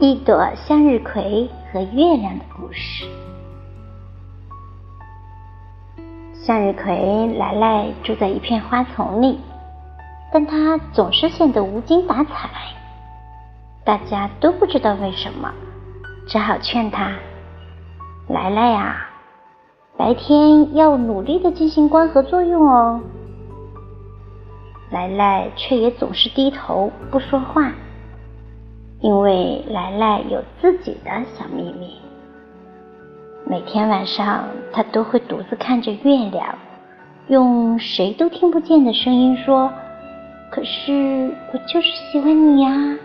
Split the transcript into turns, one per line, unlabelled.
一朵向日葵和月亮的故事。向日葵来来住在一片花丛里，但它总是显得无精打采。大家都不知道为什么，只好劝他：“来来呀，白天要努力的进行光合作用哦。”来来却也总是低头不说话，因为莱莱有自己的小秘密。每天晚上，他都会独自看着月亮，用谁都听不见的声音说：“可是我就是喜欢你呀。”